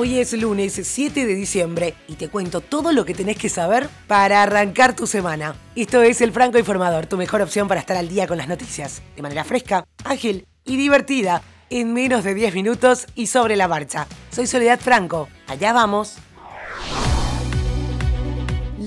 Hoy es lunes 7 de diciembre y te cuento todo lo que tenés que saber para arrancar tu semana. Esto es El Franco Informador, tu mejor opción para estar al día con las noticias, de manera fresca, ágil y divertida, en menos de 10 minutos y sobre la marcha. Soy Soledad Franco, allá vamos.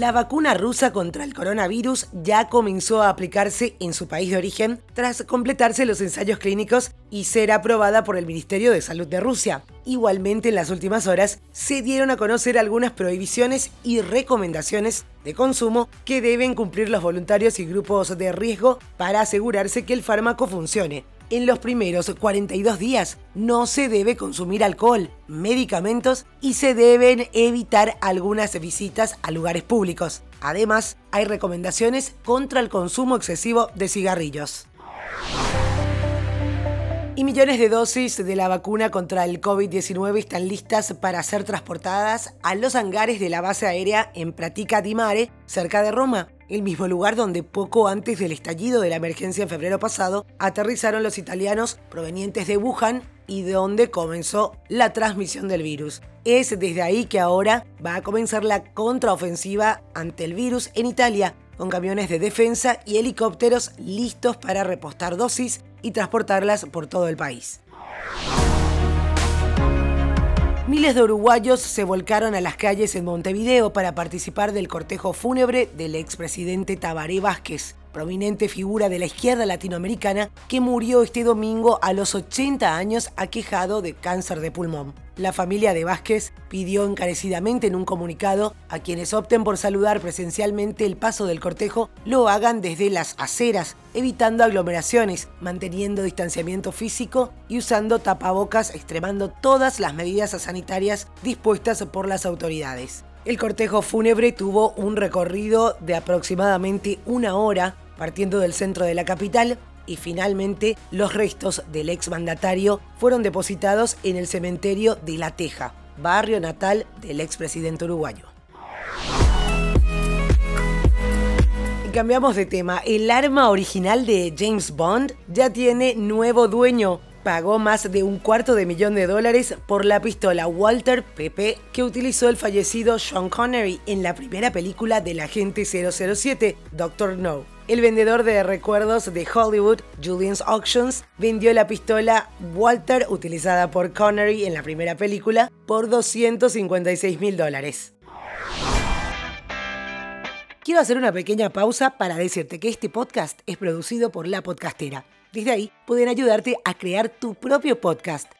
La vacuna rusa contra el coronavirus ya comenzó a aplicarse en su país de origen tras completarse los ensayos clínicos y ser aprobada por el Ministerio de Salud de Rusia. Igualmente, en las últimas horas se dieron a conocer algunas prohibiciones y recomendaciones de consumo que deben cumplir los voluntarios y grupos de riesgo para asegurarse que el fármaco funcione en los primeros 42 días no se debe consumir alcohol, medicamentos y se deben evitar algunas visitas a lugares públicos. Además, hay recomendaciones contra el consumo excesivo de cigarrillos. Y millones de dosis de la vacuna contra el COVID-19 están listas para ser transportadas a los hangares de la base aérea en Pratica di Mare, cerca de Roma el mismo lugar donde poco antes del estallido de la emergencia en febrero pasado aterrizaron los italianos provenientes de Wuhan y de donde comenzó la transmisión del virus. Es desde ahí que ahora va a comenzar la contraofensiva ante el virus en Italia, con camiones de defensa y helicópteros listos para repostar dosis y transportarlas por todo el país. Miles de uruguayos se volcaron a las calles en Montevideo para participar del cortejo fúnebre del expresidente Tabaré Vázquez, prominente figura de la izquierda latinoamericana que murió este domingo a los 80 años aquejado de cáncer de pulmón. La familia de Vázquez pidió encarecidamente en un comunicado a quienes opten por saludar presencialmente el paso del cortejo lo hagan desde las aceras, evitando aglomeraciones, manteniendo distanciamiento físico y usando tapabocas, extremando todas las medidas sanitarias dispuestas por las autoridades. El cortejo fúnebre tuvo un recorrido de aproximadamente una hora partiendo del centro de la capital y finalmente los restos del exmandatario fueron depositados en el cementerio de La Teja, barrio natal del expresidente uruguayo. Cambiamos de tema. El arma original de James Bond ya tiene nuevo dueño pagó más de un cuarto de millón de dólares por la pistola Walter PP que utilizó el fallecido Sean Connery en la primera película del agente 007, Doctor No. El vendedor de recuerdos de Hollywood, Julian's Auctions, vendió la pistola Walter utilizada por Connery en la primera película por 256 mil dólares. Quiero hacer una pequeña pausa para decirte que este podcast es producido por La Podcastera desde ahí pueden ayudarte a crear tu propio podcast.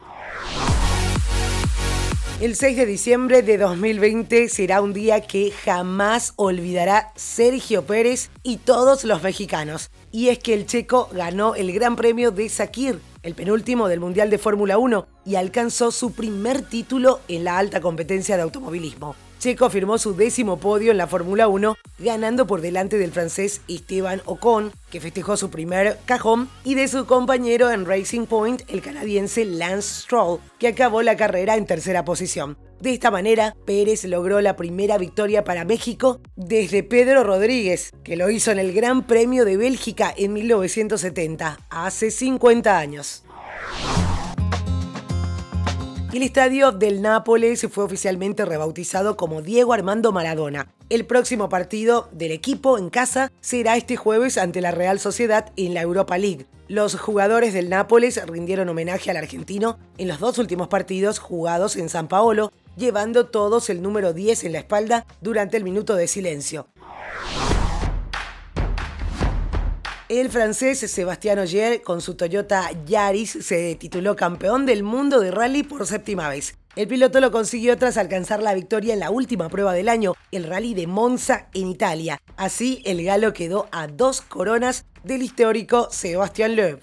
El 6 de diciembre de 2020 será un día que jamás olvidará Sergio Pérez y todos los mexicanos. Y es que el checo ganó el Gran Premio de Sakir, el penúltimo del Mundial de Fórmula 1, y alcanzó su primer título en la alta competencia de automovilismo. Checo firmó su décimo podio en la Fórmula 1, ganando por delante del francés Esteban Ocon, que festejó su primer cajón, y de su compañero en Racing Point, el canadiense Lance Stroll, que acabó la carrera en tercera posición. De esta manera, Pérez logró la primera victoria para México desde Pedro Rodríguez, que lo hizo en el Gran Premio de Bélgica en 1970, hace 50 años. El estadio del Nápoles fue oficialmente rebautizado como Diego Armando Maradona. El próximo partido del equipo en casa será este jueves ante la Real Sociedad en la Europa League. Los jugadores del Nápoles rindieron homenaje al argentino en los dos últimos partidos jugados en San Paolo, llevando todos el número 10 en la espalda durante el minuto de silencio. El francés Sebastián Ogier con su Toyota Yaris se tituló campeón del mundo de rally por séptima vez. El piloto lo consiguió tras alcanzar la victoria en la última prueba del año, el rally de Monza en Italia. Así, el galo quedó a dos coronas del histórico Sebastián Loeb.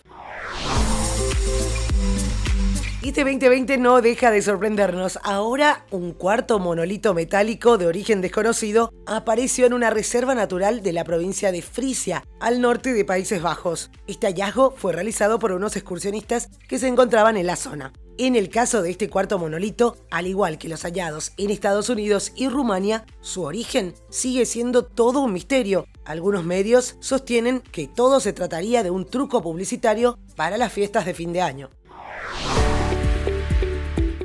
Este 2020 no deja de sorprendernos. Ahora, un cuarto monolito metálico de origen desconocido apareció en una reserva natural de la provincia de Frisia, al norte de Países Bajos. Este hallazgo fue realizado por unos excursionistas que se encontraban en la zona. En el caso de este cuarto monolito, al igual que los hallados en Estados Unidos y Rumania, su origen sigue siendo todo un misterio. Algunos medios sostienen que todo se trataría de un truco publicitario para las fiestas de fin de año.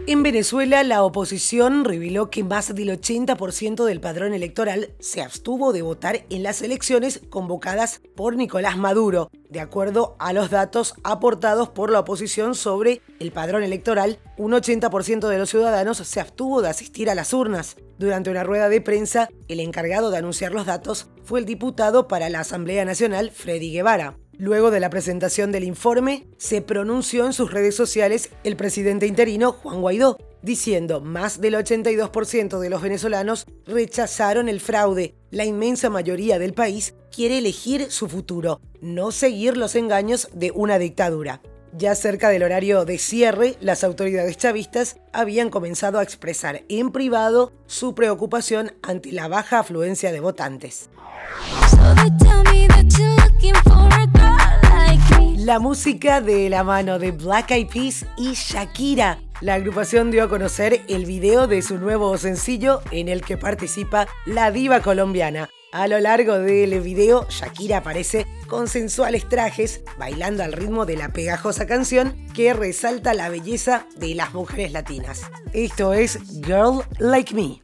En Venezuela, la oposición reveló que más del 80% del padrón electoral se abstuvo de votar en las elecciones convocadas por Nicolás Maduro, de acuerdo a los datos aportados por la oposición sobre el padrón electoral. Un 80% de los ciudadanos se abstuvo de asistir a las urnas. Durante una rueda de prensa, el encargado de anunciar los datos fue el diputado para la Asamblea Nacional, Freddy Guevara. Luego de la presentación del informe, se pronunció en sus redes sociales el presidente interino Juan Guaidó, diciendo más del 82% de los venezolanos rechazaron el fraude. La inmensa mayoría del país quiere elegir su futuro, no seguir los engaños de una dictadura. Ya cerca del horario de cierre, las autoridades chavistas habían comenzado a expresar en privado su preocupación ante la baja afluencia de votantes. La música de la mano de Black Eyed Peas y Shakira. La agrupación dio a conocer el video de su nuevo sencillo en el que participa la diva colombiana. A lo largo del video, Shakira aparece con sensuales trajes, bailando al ritmo de la pegajosa canción que resalta la belleza de las mujeres latinas. Esto es Girl Like Me.